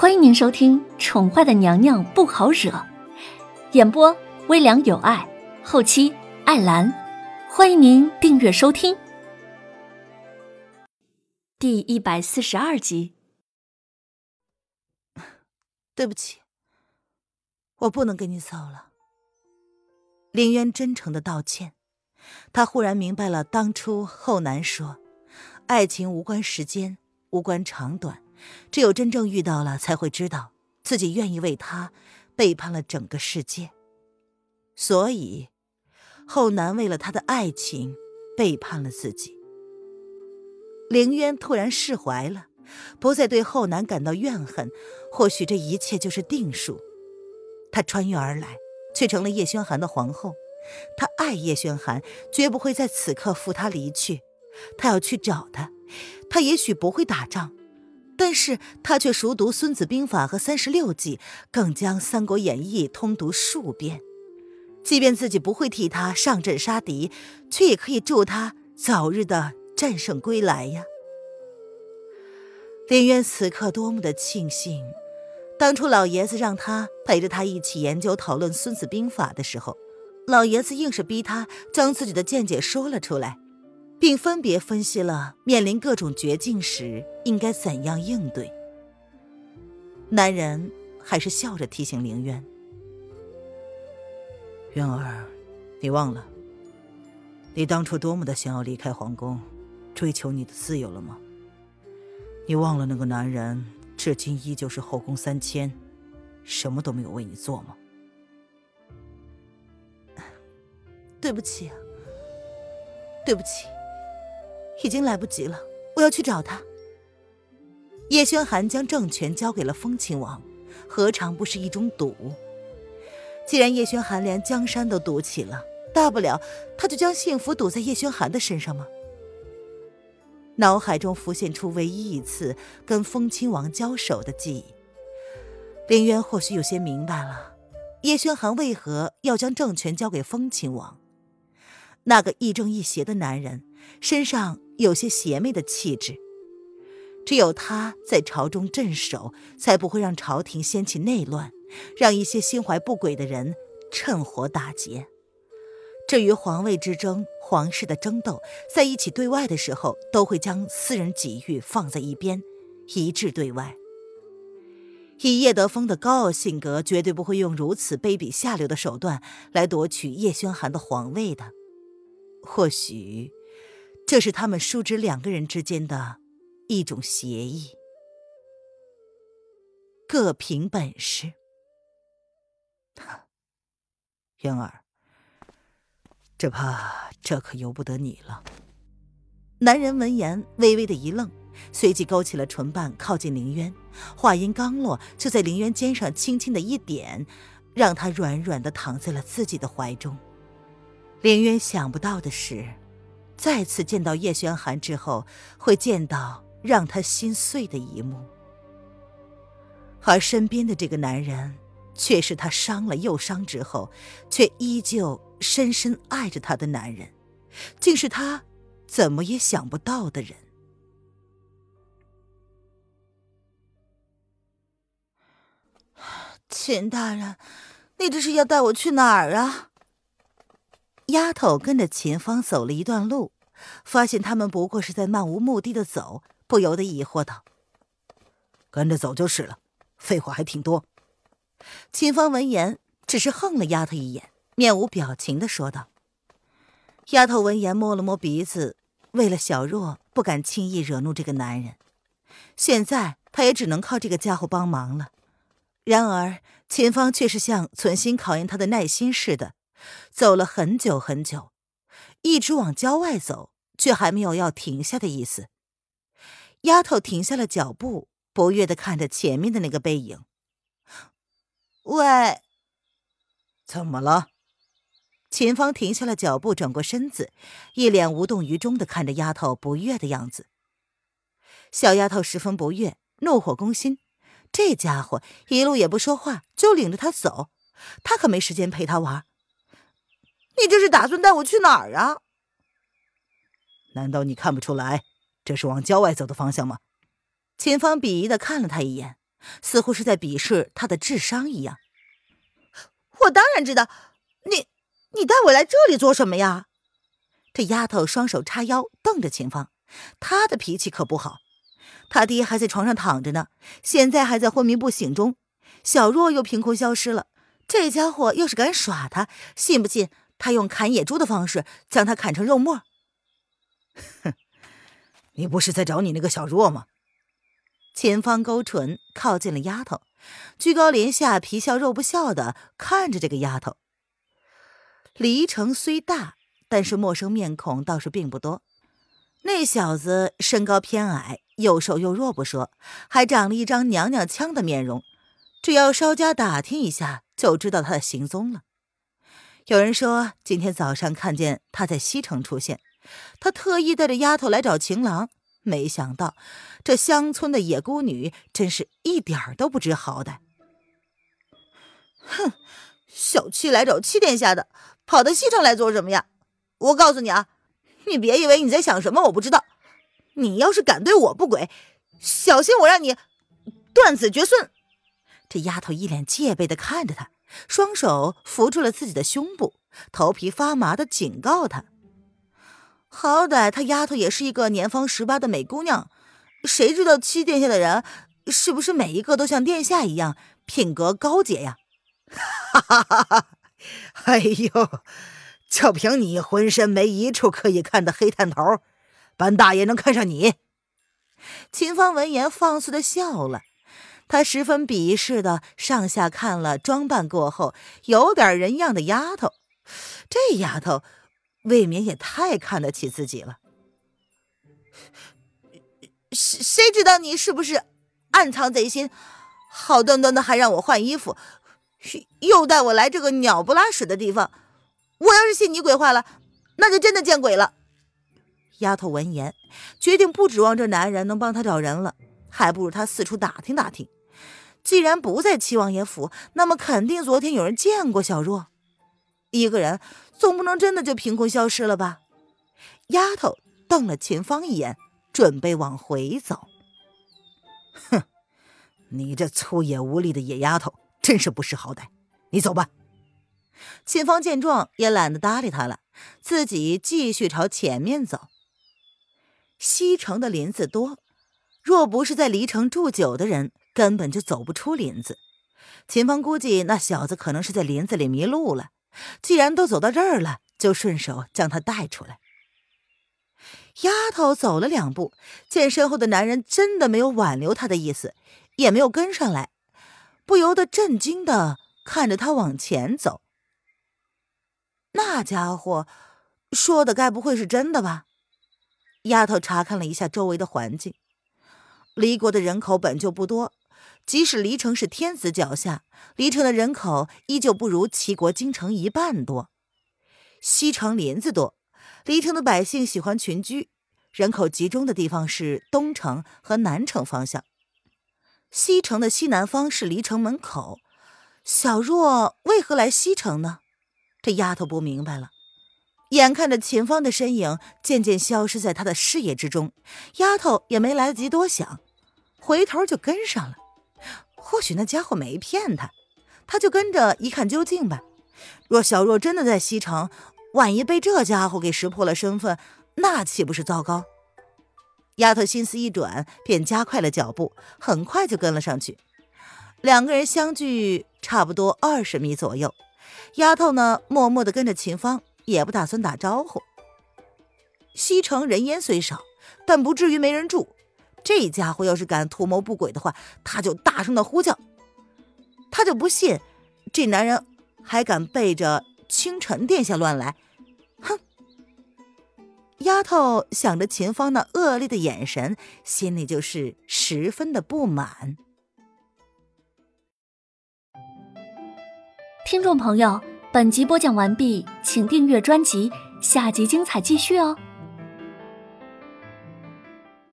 欢迎您收听《宠坏的娘娘不好惹》，演播微凉有爱，后期艾兰。欢迎您订阅收听。第一百四十二集。对不起，我不能跟你走了。林渊真诚的道歉。他忽然明白了当初后南说：“爱情无关时间，无关长短。”只有真正遇到了，才会知道自己愿意为他背叛了整个世界。所以，后南为了他的爱情背叛了自己。凌渊突然释怀了，不再对后南感到怨恨。或许这一切就是定数。他穿越而来，却成了叶轩寒的皇后。他爱叶轩寒，绝不会在此刻负他离去。他要去找他，他也许不会打仗。但是他却熟读《孙子兵法》和三十六计，更将《三国演义》通读数遍。即便自己不会替他上阵杀敌，却也可以助他早日的战胜归来呀！林渊此刻多么的庆幸，当初老爷子让他陪着他一起研究讨论《孙子兵法》的时候，老爷子硬是逼他将自己的见解说了出来。并分别分析了面临各种绝境时应该怎样应对。男人还是笑着提醒凌渊：“渊儿，你忘了，你当初多么的想要离开皇宫，追求你的自由了吗？你忘了那个男人至今依旧是后宫三千，什么都没有为你做吗？”对不起，对不起。已经来不及了，我要去找他。叶轩寒将政权交给了风亲王，何尝不是一种赌？既然叶轩寒连江山都赌起了，大不了他就将幸福赌在叶轩寒的身上吗？脑海中浮现出唯一一次跟风亲王交手的记忆，林渊或许有些明白了，叶轩寒为何要将政权交给风亲王。那个亦正亦邪的男人身上。有些邪魅的气质，只有他在朝中镇守，才不会让朝廷掀起内乱，让一些心怀不轨的人趁火打劫。至于皇位之争、皇室的争斗，在一起对外的时候，都会将私人己欲放在一边，一致对外。以叶德风的高傲性格，绝对不会用如此卑鄙下流的手段来夺取叶轩寒的皇位的。或许。这是他们叔侄两个人之间的一种协议，各凭本事。渊儿，只怕这可由不得你了。男人闻言微微的一愣，随即勾起了唇瓣，靠近凌渊。话音刚落，就在凌渊肩上轻轻的一点，让他软软的躺在了自己的怀中。凌渊想不到的是。再次见到叶轩寒之后，会见到让他心碎的一幕，而身边的这个男人，却是他伤了又伤之后，却依旧深深爱着他的男人，竟是他怎么也想不到的人。秦大人，你这是要带我去哪儿啊？丫头跟着秦芳走了一段路，发现他们不过是在漫无目的的走，不由得疑惑道：“跟着走就是了，废话还挺多。”秦芳闻言只是横了丫头一眼，面无表情的说道。丫头闻言摸了摸鼻子，为了小若不敢轻易惹怒这个男人，现在她也只能靠这个家伙帮忙了。然而秦芳却是像存心考验她的耐心似的。走了很久很久，一直往郊外走，却还没有要停下的意思。丫头停下了脚步，不悦的看着前面的那个背影。喂，怎么了？秦芳停下了脚步，转过身子，一脸无动于衷的看着丫头不悦的样子。小丫头十分不悦，怒火攻心。这家伙一路也不说话，就领着她走，她可没时间陪他玩。你这是打算带我去哪儿啊？难道你看不出来，这是往郊外走的方向吗？秦芳鄙夷的看了他一眼，似乎是在鄙视他的智商一样。我当然知道，你你带我来这里做什么呀？这丫头双手叉腰，瞪着秦芳。她的脾气可不好。他爹还在床上躺着呢，现在还在昏迷不醒中。小若又凭空消失了，这家伙要是敢耍他，信不信他用砍野猪的方式将他砍成肉末？哼，你不是在找你那个小若吗？秦芳勾唇，靠近了丫头，居高临下，皮笑肉不笑的看着这个丫头。离城虽大，但是陌生面孔倒是并不多。那小子身高偏矮，又瘦又弱不说，还长了一张娘娘腔的面容。只要稍加打听一下，就知道他的行踪了。有人说今天早上看见他在西城出现，他特意带着丫头来找情郎。没想到这乡村的野姑女真是一点儿都不知好歹。哼，小七来找七殿下的，跑到西城来做什么呀？我告诉你啊，你别以为你在想什么我不知道。你要是敢对我不轨，小心我让你断子绝孙！这丫头一脸戒备的看着他，双手扶住了自己的胸部，头皮发麻的警告他：“好歹他丫头也是一个年方十八的美姑娘，谁知道七殿下的人是不是每一个都像殿下一样品格高洁呀？” 哈哈哈哈！哎呦，就凭你浑身没一处可以看的黑探头，本大爷能看上你？秦芳闻言放肆的笑了。他十分鄙视的上下看了装扮过后有点人样的丫头，这丫头未免也太看得起自己了。谁谁知道你是不是暗藏贼心，好端端的还让我换衣服，又带我来这个鸟不拉屎的地方。我要是信你鬼话了，那就真的见鬼了。丫头闻言，决定不指望这男人能帮她找人了，还不如他四处打听打听。既然不在七王爷府，那么肯定昨天有人见过小若。一个人总不能真的就凭空消失了吧？丫头瞪了秦芳一眼，准备往回走。哼，你这粗野无力的野丫头，真是不识好歹。你走吧。秦芳见状也懒得搭理他了，自己继续朝前面走。西城的林子多，若不是在离城住久的人。根本就走不出林子，秦芳估计那小子可能是在林子里迷路了。既然都走到这儿了，就顺手将他带出来。丫头走了两步，见身后的男人真的没有挽留她的意思，也没有跟上来，不由得震惊的看着他往前走。那家伙说的该不会是真的吧？丫头查看了一下周围的环境，离国的人口本就不多。即使黎城是天子脚下，黎城的人口依旧不如齐国京城一半多。西城林子多，黎城的百姓喜欢群居，人口集中的地方是东城和南城方向。西城的西南方是黎城门口，小若为何来西城呢？这丫头不明白了。眼看着秦芳的身影渐渐消失在她的视野之中，丫头也没来得及多想，回头就跟上了。或许那家伙没骗他，他就跟着一看究竟吧。若小若真的在西城，万一被这家伙给识破了身份，那岂不是糟糕？丫头心思一转，便加快了脚步，很快就跟了上去。两个人相距差不多二十米左右，丫头呢，默默地跟着秦芳，也不打算打招呼。西城人烟虽少，但不至于没人住。这家伙要是敢图谋不轨的话，他就大声的呼叫。他就不信这男人还敢背着清晨殿下乱来。哼！丫头想着秦芳那恶劣的眼神，心里就是十分的不满。听众朋友，本集播讲完毕，请订阅专辑，下集精彩继续哦。